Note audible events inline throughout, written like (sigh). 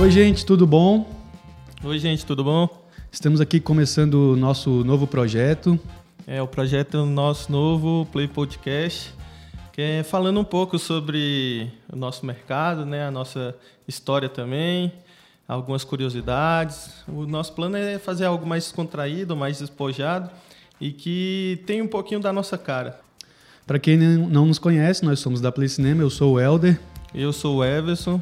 Oi, gente, tudo bom? Oi, gente, tudo bom? Estamos aqui começando o nosso novo projeto. É o projeto nosso novo Play Podcast, que é falando um pouco sobre o nosso mercado, né, a nossa história também, algumas curiosidades. O nosso plano é fazer algo mais descontraído, mais despojado e que tem um pouquinho da nossa cara. Para quem não nos conhece, nós somos da Play Cinema, eu sou o Elder. Eu sou o Everson.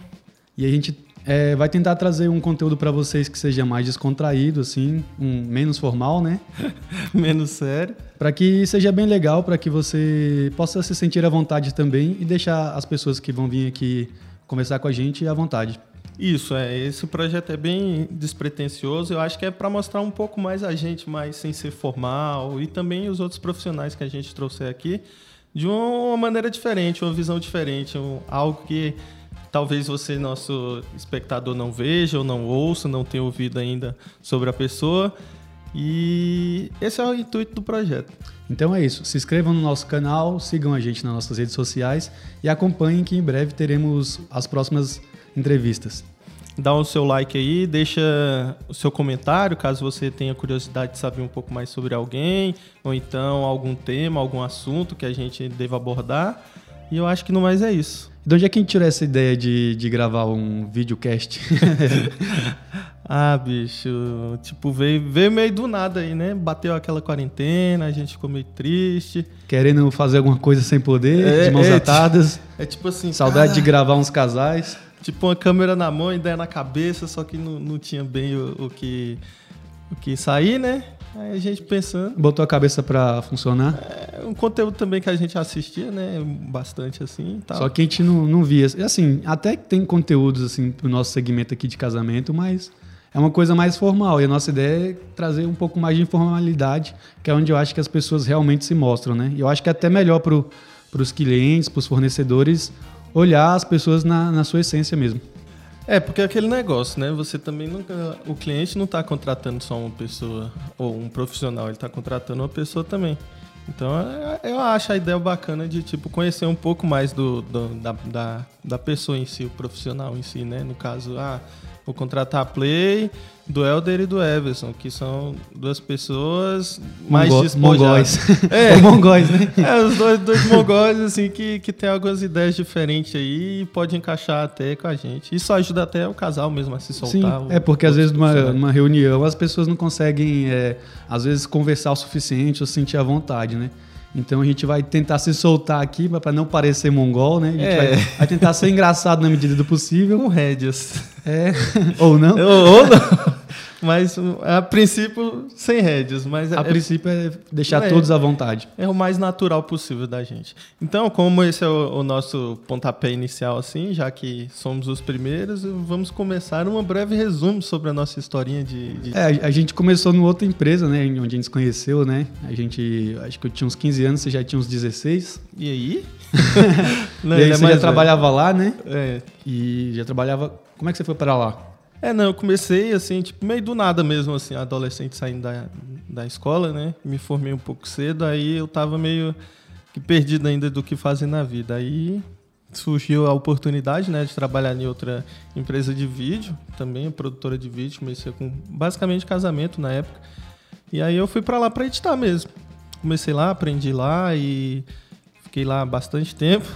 E a gente é, vai tentar trazer um conteúdo para vocês que seja mais descontraído, assim, um, menos formal, né? (laughs) menos sério. Para que seja bem legal, para que você possa se sentir à vontade também e deixar as pessoas que vão vir aqui conversar com a gente à vontade. Isso, é. Esse projeto é bem despretensioso. Eu acho que é para mostrar um pouco mais a gente, mais sem ser formal, e também os outros profissionais que a gente trouxe aqui, de uma maneira diferente, uma visão diferente, um, algo que talvez você, nosso espectador, não veja ou não ouça, não tenha ouvido ainda sobre a pessoa. E esse é o intuito do projeto. Então é isso. Se inscrevam no nosso canal, sigam a gente nas nossas redes sociais e acompanhem que em breve teremos as próximas entrevistas. Dá o seu like aí, deixa o seu comentário caso você tenha curiosidade de saber um pouco mais sobre alguém, ou então algum tema, algum assunto que a gente deva abordar. E eu acho que no mais é isso. De onde é que a gente tirou essa ideia de, de gravar um videocast? (laughs) ah, bicho, tipo, veio, veio meio do nada aí, né? Bateu aquela quarentena, a gente ficou meio triste. Querendo fazer alguma coisa sem poder, é, de mãos é, atadas. É tipo assim. Saudade de gravar uns casais. Tipo, uma câmera na mão, ideia na cabeça, só que não, não tinha bem o, o que, o que sair, né? Aí a gente pensando. Botou a cabeça para funcionar? É um conteúdo também que a gente assistia, né? Bastante assim. Tal. Só que a gente não, não via. Assim, até que tem conteúdos assim pro nosso segmento aqui de casamento, mas é uma coisa mais formal. E a nossa ideia é trazer um pouco mais de informalidade, que é onde eu acho que as pessoas realmente se mostram, né? E eu acho que é até melhor para os clientes, para os fornecedores, olhar as pessoas na, na sua essência mesmo. É, porque é aquele negócio, né? Você também nunca. O cliente não está contratando só uma pessoa ou um profissional, ele está contratando uma pessoa também. Então é, eu acho a ideia bacana de tipo conhecer um pouco mais do, do da, da, da, pessoa em si, o profissional em si, né? No caso, ah, vou contratar a Play do Elder e do Everson, que são duas pessoas mais Mongo despojadas. Mongóis. (laughs) É, (laughs) mongóis, né? É, os dois, dois mongóis, assim, que, que tem algumas ideias diferentes aí e pode encaixar até com a gente. Isso ajuda até o casal mesmo a se soltar. Sim, é porque às vezes numa, numa reunião as pessoas não conseguem, é, às vezes, conversar o suficiente ou sentir a vontade, né? Então a gente vai tentar se soltar aqui para não parecer mongol, né? A gente é. vai, vai, tentar ser engraçado na medida do possível. Com rédeas. É. Ou não. Ou não. (laughs) Mas a princípio, sem rédeas. Mas a é, princípio é deixar é, todos à vontade. É o mais natural possível da gente. Então, como esse é o, o, nosso pontapé inicial, assim, já que somos os primeiros, vamos começar um breve resumo sobre a nossa historinha de. de... É, a gente começou numa outra empresa, né? Onde a gente se conheceu, né? A gente. Acho que eu tinha uns 15 anos, você já tinha uns 16. E aí? (laughs) Não, e aí é você já trabalhava lá, né? É. E já trabalhava. Como é que você foi para lá? É, não, eu comecei assim, tipo, meio do nada mesmo, assim, adolescente saindo da, da escola, né? Me formei um pouco cedo, aí eu tava meio que perdido ainda do que fazer na vida. Aí surgiu a oportunidade, né, de trabalhar em outra empresa de vídeo, também produtora de vídeo, comecei com basicamente casamento na época. E aí eu fui para lá para editar mesmo. Comecei lá, aprendi lá e fiquei lá bastante tempo.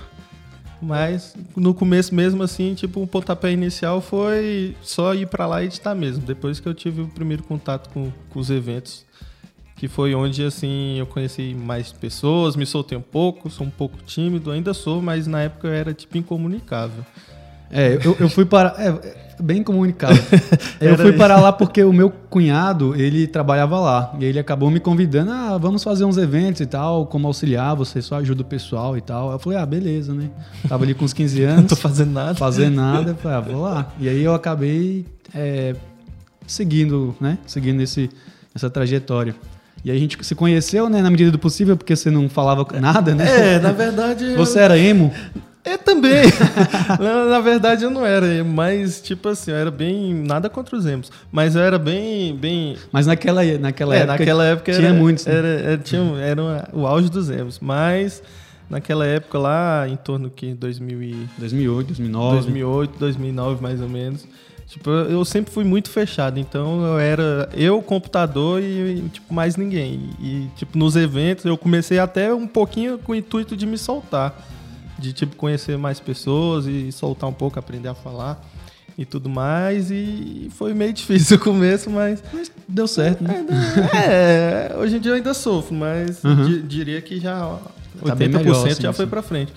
Mas no começo mesmo, assim, tipo, o pontapé inicial foi só ir para lá e editar mesmo. Depois que eu tive o primeiro contato com, com os eventos, que foi onde, assim, eu conheci mais pessoas, me soltei um pouco, sou um pouco tímido, ainda sou, mas na época eu era, tipo, incomunicável. É, eu, eu fui para. É, bem comunicado. (laughs) eu fui para lá porque o meu cunhado, ele trabalhava lá. E ele acabou me convidando, ah, vamos fazer uns eventos e tal, como auxiliar, você só ajuda o pessoal e tal. Eu falei, ah, beleza, né? Tava ali com uns 15 (laughs) anos. Não tô fazendo nada. Fazendo (laughs) nada. Eu falei, ah, vou lá. E aí eu acabei é, seguindo, né? Seguindo esse, essa trajetória. E a gente se conheceu, né, na medida do possível, porque você não falava nada, né? É, na verdade. Você era emo? É também. (laughs) na, na, verdade eu não era, mas tipo assim, eu era bem nada contra os emos, mas eu era bem bem Mas naquela naquela é, época naquela época tinha era, muitos. Né? Era, era, tinha, era o auge dos emos, mas naquela época lá em torno que 2000 e 2008, 2009. 2008, 2009 mais ou menos Tipo, eu sempre fui muito fechado, então eu era eu, computador e, tipo, mais ninguém. E, tipo, nos eventos eu comecei até um pouquinho com o intuito de me soltar. De, tipo, conhecer mais pessoas e soltar um pouco, aprender a falar e tudo mais. E foi meio (laughs) difícil o começo, mas. Mas deu certo, né? É, (laughs) hoje em dia eu ainda sofro, mas Uhum. di- diria que já Tá 80% bem melhor, já sim, foi pra frente.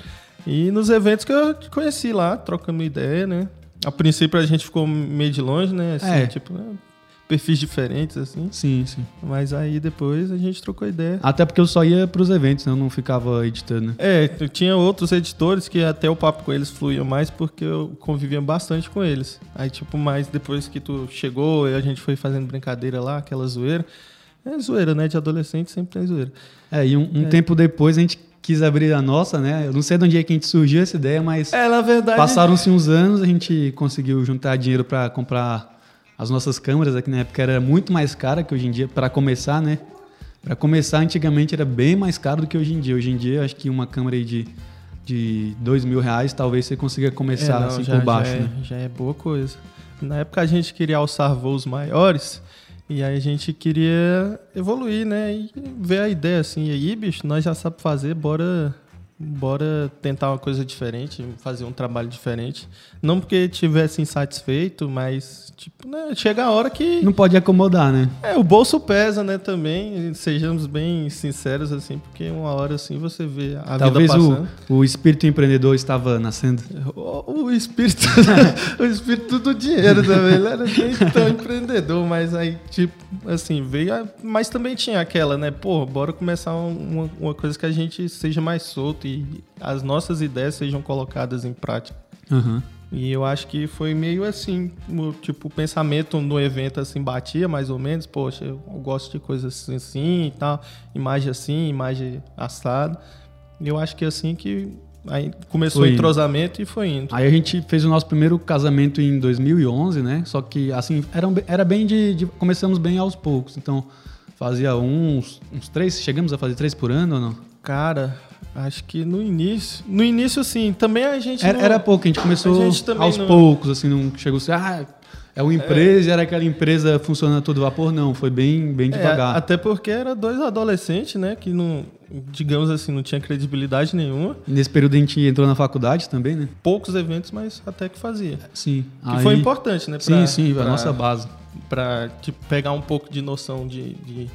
E nos eventos que eu te conheci lá, trocando ideia, né? A princípio a gente ficou meio de longe, né? Assim, É. Tipo, né, perfis diferentes, assim. Sim, sim. Mas aí depois a gente trocou ideia. Até porque eu só ia pros eventos, né? Eu não ficava editando, né? É, eu tinha outros editores que até o papo com eles fluía mais porque eu convivia bastante com eles. Aí, tipo, mais depois que tu chegou e a gente foi fazendo brincadeira lá, aquela zoeira. É zoeira, né? De adolescente sempre tem zoeira. É, e um, um É. tempo depois a gente quis abrir a nossa, né? Eu não sei de onde é que a gente surgiu essa ideia, mas É, na verdade. passaram-se uns anos, a gente conseguiu juntar dinheiro para comprar as nossas câmeras, aqui na época era muito mais cara que hoje em dia, para começar, né? Para começar, antigamente era bem mais caro do que hoje em dia. Hoje em dia, acho que uma câmera aí de, de dois mil reais, talvez você consiga começar É, não, assim já, por baixo, já, é, né? já é boa coisa. Na época a gente queria alçar voos maiores e aí a gente queria evoluir, né? E ver a ideia assim. E aí, bicho, nós já sabemos fazer, bora, bora tentar uma coisa diferente, fazer um trabalho diferente. Não porque tivesse insatisfeito, mas, tipo, né? Chega a hora que. Não pode acomodar, né? É, o bolso pesa, né, também. Sejamos bem sinceros, assim, porque uma hora assim você vê a Talvez vida o, passando. o espírito empreendedor estava nascendo. O, o espírito (laughs) o espírito do dinheiro também. Ele era nem tão empreendedor, mas aí, tipo, assim, veio. a- Mas também tinha aquela, né? Pô, bora começar um- uma, uma coisa que a gente seja mais solto e as nossas ideias sejam colocadas em prática. Aham. E eu acho que foi meio assim, tipo, o pensamento no evento assim batia mais ou menos, poxa, eu gosto de coisas assim, assim e tal, imagem assim, imagem assada. E eu acho que é assim que aí começou Foi o indo. entrosamento e foi indo. Aí a gente fez o nosso primeiro casamento em 2011, né? Só que, assim, era, era bem de, de- Começamos bem aos poucos. Então, fazia uns, uns três... Chegamos a fazer três por ano ou não? Cara, acho que no início, no início sim, também a gente Era, não- era pouco, a gente começou A gente aos não- poucos, assim, não chegou assim... Ah, é uma empresa e era aquela empresa funcionando a todo vapor. Não, foi bem, bem É, devagar. até porque era dois adolescentes, né, que não, digamos assim, não tinha credibilidade nenhuma. E Nesse período a gente entrou na faculdade também, né? Poucos eventos, mas até que fazia. Sim. Que Aí- foi importante, né? Sim, sim, pra- a nossa base. Pra tipo, pegar um pouco de noção de, de,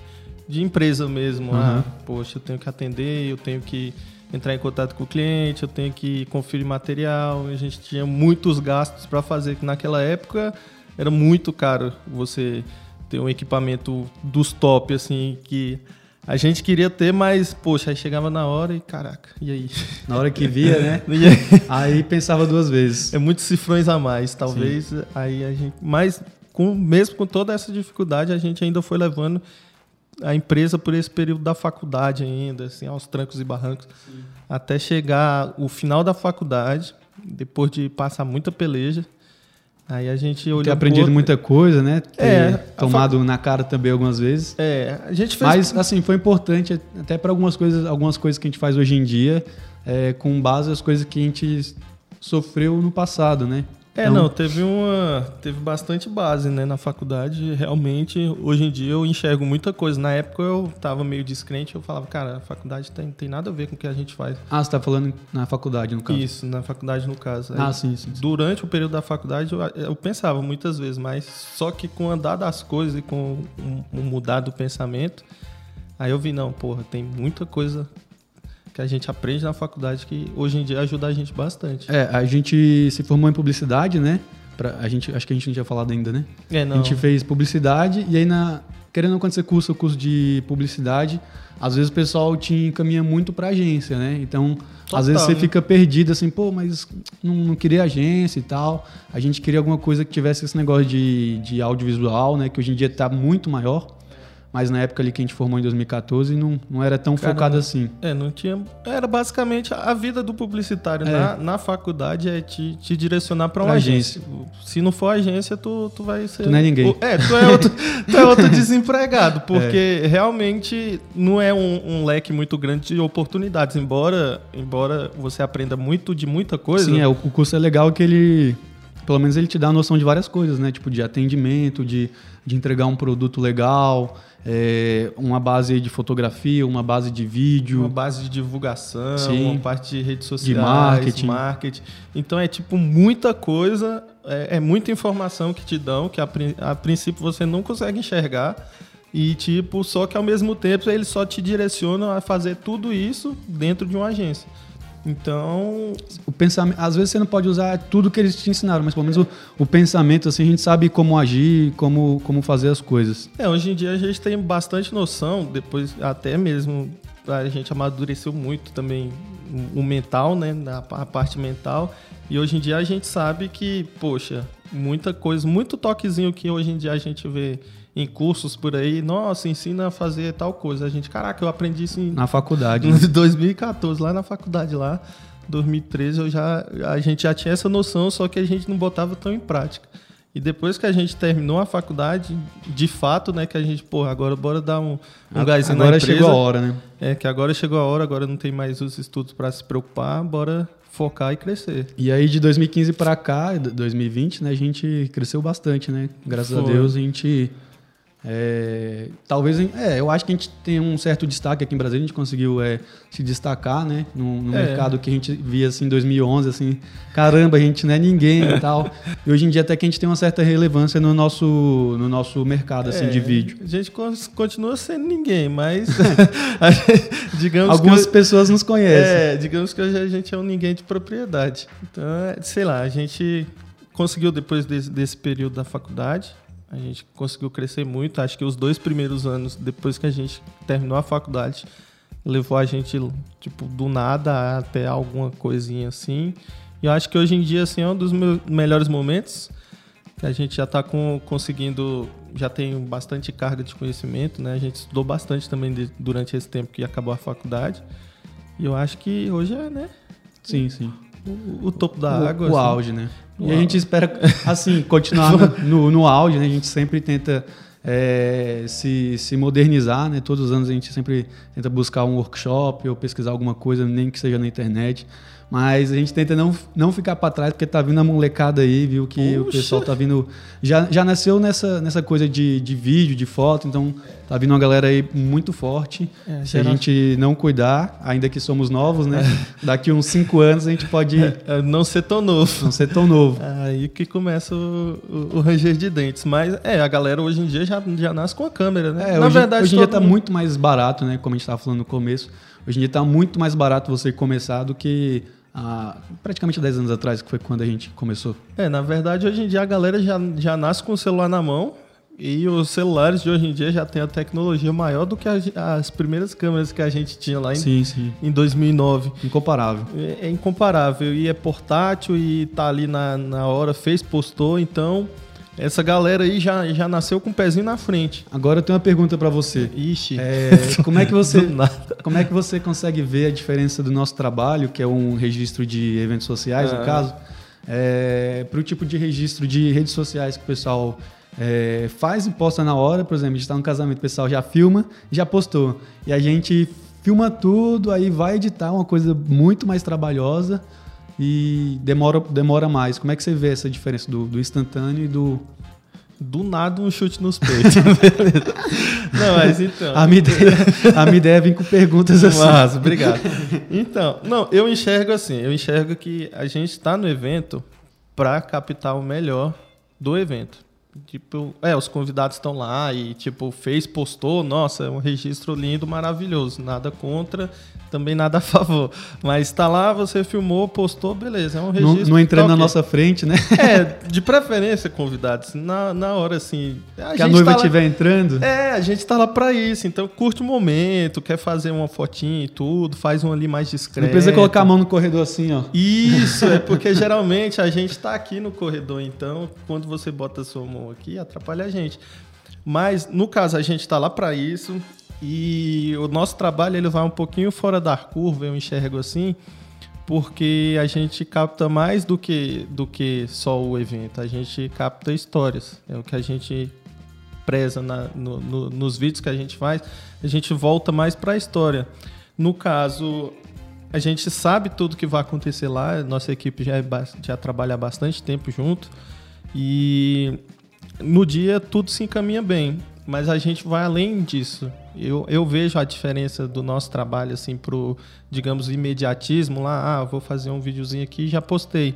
de empresa mesmo. Uhum. Ah, poxa, eu tenho que atender, eu tenho que entrar em contato com o cliente, eu tenho que conferir material. A gente tinha muitos gastos para fazer, que naquela época era muito caro você ter um equipamento dos top, assim, que a gente queria ter, mas, poxa, aí chegava na hora e caraca, e aí? Na hora que via, né? (laughs) Aí? Aí pensava duas vezes. É muitos cifrões a mais, talvez. Aí a gente, mas com, mesmo com toda essa dificuldade, a gente ainda foi levando a empresa por esse período da faculdade ainda, assim, aos trancos e barrancos, até chegar o final da faculdade, depois de passar muita peleja. Aí a gente olhou Ter aprendido outro- muita coisa, né? Ter É, tomado na cara também algumas vezes. É, a gente fez Mas, assim, foi importante até para algumas coisas, algumas coisas que a gente faz hoje em dia, é, com base nas coisas que a gente sofreu no passado, né? É, Então, não, teve uma. Teve bastante base, né, na faculdade. Realmente, hoje em dia eu enxergo muita coisa. Na época eu tava meio descrente, eu falava, cara, a faculdade tem, tem nada a ver com o que a gente faz. Ah, você tá falando na faculdade, no caso. Isso, na faculdade, no caso. Aí, Ah, sim, sim. sim. Durante o período da faculdade, eu, eu pensava muitas vezes, mas só que com o andar das coisas e com o, o mudar do pensamento, aí eu vi, não, porra, tem muita coisa que a gente aprende na faculdade que hoje em dia ajuda a gente bastante. É, a gente se formou em publicidade, né? Pra, a gente, acho que a gente não tinha falado ainda, né? É, A não. gente fez publicidade e aí, na, querendo quando você cursa o curso de publicidade, às vezes o pessoal te encaminha muito pra agência, né? Então, Total, às vezes você né? fica perdido assim, pô, mas não, não queria agência e tal. A gente queria alguma coisa que tivesse esse negócio de, de audiovisual, né? Que hoje em dia tá muito maior. Mas na época ali que a gente formou em 2014 não, não era tão Cara, focado não- assim. É, não tinha. Era basicamente a vida do publicitário É. na, na faculdade é te, te direcionar pra uma Pra agência. Se não for agência, tu, tu vai ser. Tu não é ninguém. É, tu é outro, (laughs) tu é outro desempregado, porque realmente não é um, um leque muito grande de oportunidades. Embora, embora você aprenda muito de muita coisa. Sim, é, o, o curso é legal que ele pelo menos ele te dá a noção de várias coisas, né? Tipo, de atendimento, de, de entregar um produto legal, é, uma base de fotografia, uma base de vídeo. Uma base de divulgação, Sim. uma parte de redes sociais, De marketing. marketing. Então é tipo muita coisa, é, é muita informação que te dão, que a, a princípio você não consegue enxergar. E tipo, só que ao mesmo tempo eles só te direcionam a fazer tudo isso dentro de uma agência. Então, O pensamento, às vezes você não pode usar tudo que eles te ensinaram, mas pelo menos o, o pensamento, assim, a gente sabe como agir, como, como fazer as coisas. É, hoje em dia a gente tem bastante noção, depois até mesmo a gente amadureceu muito também o mental, né, a a parte mental, e hoje em dia a gente sabe que, poxa, muita coisa, muito toquezinho que hoje em dia a gente vê em cursos por aí, nossa, ensina a fazer tal coisa. A gente, caraca, eu aprendi isso em Na faculdade. em (laughs) 2014, lá na faculdade lá, 2013, eu já, a gente já tinha essa noção, só que a gente não botava tão em prática. E depois que a gente terminou a faculdade, de fato, né, que a gente, pô, agora bora dar um, um gásinho na Agora empresa. chegou a hora, né? É, que agora chegou a hora, agora não tem mais os estudos para se preocupar, bora focar e crescer. E aí de 2015 para cá, d- 2020, né, a gente cresceu bastante, né? Graças a Foi. Deus a gente é, talvez é, eu acho que a gente tem um certo destaque aqui em Brasília, a gente conseguiu é, se destacar, né, no, no É. mercado que a gente via assim em 2011, assim, caramba, a gente não é ninguém e tal. E hoje em dia até que a gente tem uma certa relevância no nosso no nosso mercado assim É, de vídeo. A gente con- continua sendo ninguém, mas (laughs) gente- digamos Algumas que pessoas nos conhecem. É, digamos que hoje a gente é um ninguém de propriedade. Então, é, sei lá, a gente conseguiu depois desse, desse período da faculdade, a gente conseguiu crescer muito. Acho que os dois primeiros anos, depois que a gente terminou a faculdade, levou a gente, tipo, do nada até alguma coisinha assim. E eu acho que hoje em dia, assim, é um dos meus melhores momentos. que A gente já está conseguindo, já tem bastante carga de conhecimento, né? A gente estudou bastante também de- durante esse tempo que acabou a faculdade. E eu acho que hoje é, né? Sim, sim. O, o topo da o, água. o assim. auge, né? O e a gente auge. espera, assim, (laughs) continuar no, no, no auge, né? A gente sempre tenta é, se, se modernizar, né? Todos os anos a gente sempre tenta buscar um workshop ou pesquisar alguma coisa, nem que seja na internet. Mas a gente tenta não, não ficar para trás, porque tá vindo a molecada aí, viu? Que o Puxa. pessoal tá vindo. Já, já nasceu nessa, nessa coisa de, de vídeo, de foto, então tá vindo uma galera aí muito forte. É, Se a gente não cuidar, ainda que somos novos, né? Daqui uns cinco anos a gente pode É, não ser tão novo. não ser tão novo. Aí que começa o, o, o ranger de dentes. Mas é, a galera hoje em dia já, já nasce com a câmera, né? É, Na hoje, verdade, hoje em dia tá mundo- muito mais barato, né? Como a gente estava falando no começo. Hoje em dia tá muito mais barato você começar do que há praticamente 10 anos atrás, que foi quando a gente começou. É, na verdade, hoje em dia a galera já, já nasce com o celular na mão. E os celulares de hoje em dia já tem a tecnologia maior do que a- as primeiras câmeras que a gente tinha lá em, Sim, sim. em 2009. Incomparável. É, é incomparável. E é portátil e tá ali na, na hora, fez, postou. Então, essa galera aí já, já nasceu com o pezinho na frente. Agora eu tenho uma pergunta para você. Ixi. É, (laughs) como é que você como é que você consegue ver a diferença do nosso trabalho, que é um registro de eventos sociais, no Ah. caso, para o tipo de registro de redes sociais que o pessoal é, faz e posta na hora, por exemplo, a gente está no casamento, o pessoal já filma, já postou. E a gente filma tudo, aí vai editar uma coisa muito mais trabalhosa e demora, demora mais. Como é que você vê essa diferença do, do instantâneo e do. Do nada um chute nos peitos. Beleza. (laughs) (laughs) Não, mas então. A minha ideia, a minha ideia é vir com perguntas assim. Massa, obrigado. Então, não, eu enxergo assim, eu enxergo que a gente está no evento para captar o melhor do evento. Tipo, é, os convidados estão lá e tipo, fez, postou, nossa, é um registro lindo, maravilhoso, nada contra, também nada a (laughs) favor. Mas está lá, você filmou, postou, beleza, é um Não, registro. não entrando tá na ok. nossa frente, né? (laughs) É, de preferência, convidados, na, na hora assim. A que a noiva tá estiver entrando. é, a gente tá lá pra isso, então curte o momento, quer fazer uma fotinha e tudo, faz um ali mais discreto. Não precisa colocar a mão no corredor assim, ó. Isso, é porque geralmente a gente tá aqui no corredor, então quando você bota a sua mão aqui, atrapalha a gente. Mas no caso a gente tá lá pra isso e o nosso trabalho ele vai um pouquinho fora da curva, eu enxergo assim, porque a gente capta mais do que do que só o evento, a gente capta histórias. É o que a gente preza na- no- no- nos vídeos que a gente faz, a gente volta mais para a história. No caso, a gente sabe tudo que vai acontecer lá, nossa equipe já, é, já trabalha há bastante tempo junto e no dia tudo se encaminha bem, mas a gente vai além disso. Eu, eu vejo a diferença do nosso trabalho assim pro, digamos, imediatismo lá, ah, vou fazer um videozinho aqui e já postei.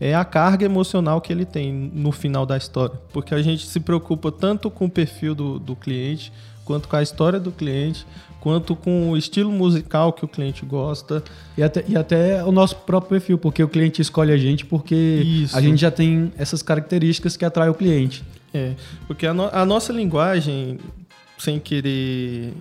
É a carga emocional que ele tem no final da história, porque a gente se preocupa tanto com o perfil do, do cliente, quanto com a história do cliente, quanto com o estilo musical que o cliente gosta. E até, e até o nosso próprio perfil, porque o cliente escolhe a gente porque Isso. a gente já tem essas características que atraem o cliente. É, porque a, no, a nossa linguagem, sem querer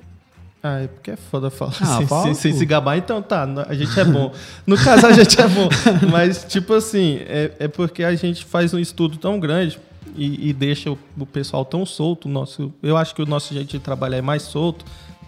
ah, é porque é foda falar ah, assim, sem, sem, se gabar, então tá, a gente é bom. No caso, a gente é bom. (laughs) Mas, tipo assim, é, é porque a gente faz um estudo tão grande e, e deixa o, o, pessoal tão solto. Nosso, eu acho que o nosso jeito de trabalhar é mais solto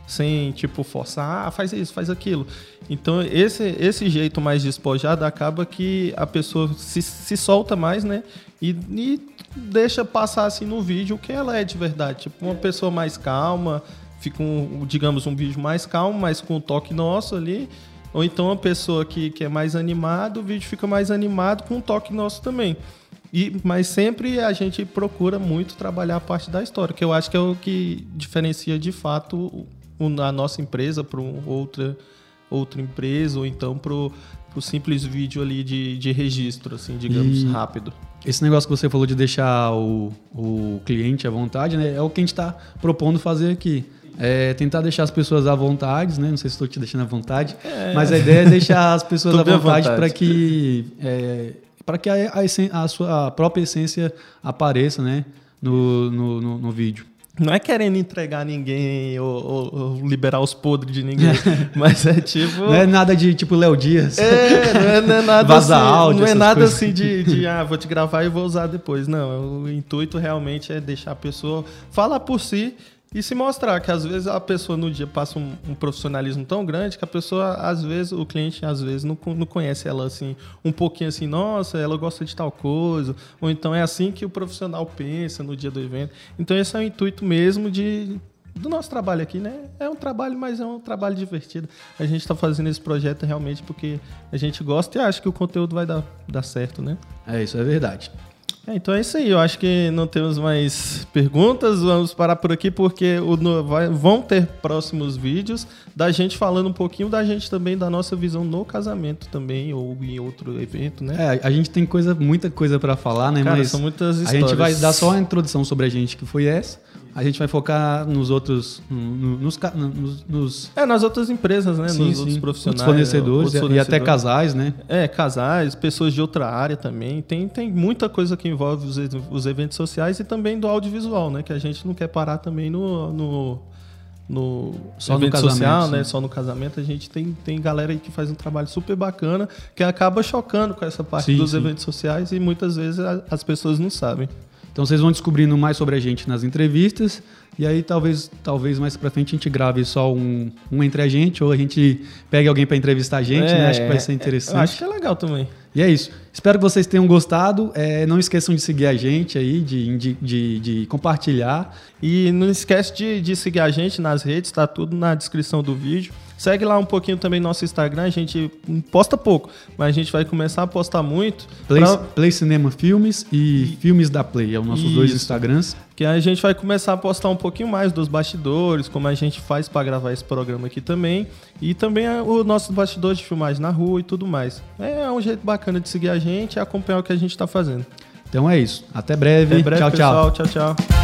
sem tipo forçar, ah, faz isso, faz aquilo. Então esse esse jeito mais despojado acaba que a pessoa se, se solta mais, né? E, e deixa passar assim no vídeo o que ela é de verdade, tipo uma pessoa mais calma, fica um, digamos um vídeo mais calmo, mas com um toque nosso ali. Ou então uma pessoa que, que é mais animada, o vídeo fica mais animado com um toque nosso também. E, mas sempre a gente procura muito trabalhar a parte da história, que eu acho que é o que diferencia de fato a nossa empresa para outra, outra empresa, ou então para o simples vídeo ali de, de registro, assim, digamos, e rápido. Esse negócio que você falou de deixar o, o cliente à vontade, né? É o que a gente está propondo fazer aqui. É tentar deixar as pessoas à vontade, né? Não sei se estou te deixando à vontade, é. mas a ideia é deixar as pessoas (laughs) à vontade, vontade. para que é, para que a, a, a, sua própria essência apareça, né? No, no, no, no vídeo. Não é querendo entregar ninguém ou, ou, ou liberar os podres de ninguém, (laughs) mas é tipo. Não é nada de tipo Léo Dias. É, não é, não é nada (laughs) Vaza assim. Áudio, não é nada coisas. assim de, de, (laughs) ah, vou te gravar e vou usar depois. Não, o intuito realmente é deixar a pessoa falar por si e se mostrar que às vezes a pessoa no dia passa um, um, profissionalismo tão grande que a pessoa, às vezes, o cliente às vezes não, não conhece ela assim, um pouquinho assim, nossa, ela gosta de tal coisa, ou então é assim que o profissional pensa no dia do evento. Então esse é o intuito mesmo de do nosso trabalho aqui, né? É um trabalho, mas é um trabalho divertido. A gente está fazendo esse projeto realmente porque a gente gosta e acha que o conteúdo vai dar, dar certo, né? É, isso é verdade. É, então é isso aí. Eu acho que não temos mais perguntas. Vamos parar por aqui porque o, no, vai, vão ter próximos vídeos da gente falando um pouquinho da gente também, da nossa visão no casamento também, ou em outro evento, né? É, a gente tem coisa, muita coisa para falar, né? Cara, Mas são muitas histórias. A gente vai dar só uma introdução sobre a gente, que foi essa. A gente vai focar nos outros. Nos, nos, nos... É, nas outras empresas, né? Sim, nos sim. outros profissionais. Outros fornecedores, outros fornecedores, e até casais, né? É, casais, pessoas de outra área também. Tem, tem muita coisa que envolve os, os eventos sociais e também do audiovisual, né? Que a gente não quer parar também no. no no só evento no social, né? Só no casamento, a gente tem, tem galera aí que faz um trabalho super bacana, que acaba chocando com essa parte sim, dos sim. eventos sociais e muitas vezes as pessoas não sabem. Então vocês vão descobrindo mais sobre a gente nas entrevistas e aí talvez, talvez mais para frente a gente grave só um, um entre a gente ou a gente pegue alguém para entrevistar a gente, é, né? Acho que vai ser interessante. acho que é legal também. E é isso. Espero que vocês tenham gostado. É, não esqueçam de seguir a gente aí, de, de, de, de compartilhar. E não esquece de, de seguir a gente nas redes, tá tudo na descrição do vídeo. Segue lá um pouquinho também nosso Instagram, a gente posta pouco, mas a gente vai começar a postar muito. Play, pra... Play Cinema Filmes e, e, Filmes da Play, é os nossos Isso. dois Instagrams. Que a gente vai começar a postar um pouquinho mais dos bastidores, como a gente faz para gravar esse programa aqui também. E também o nosso bastidor de filmagem na rua e tudo mais. É um jeito bacana de seguir a gente e acompanhar o que a gente está fazendo. Então é isso. Até breve. Até breve, tchau, pessoal. tchau. Tchau, tchau.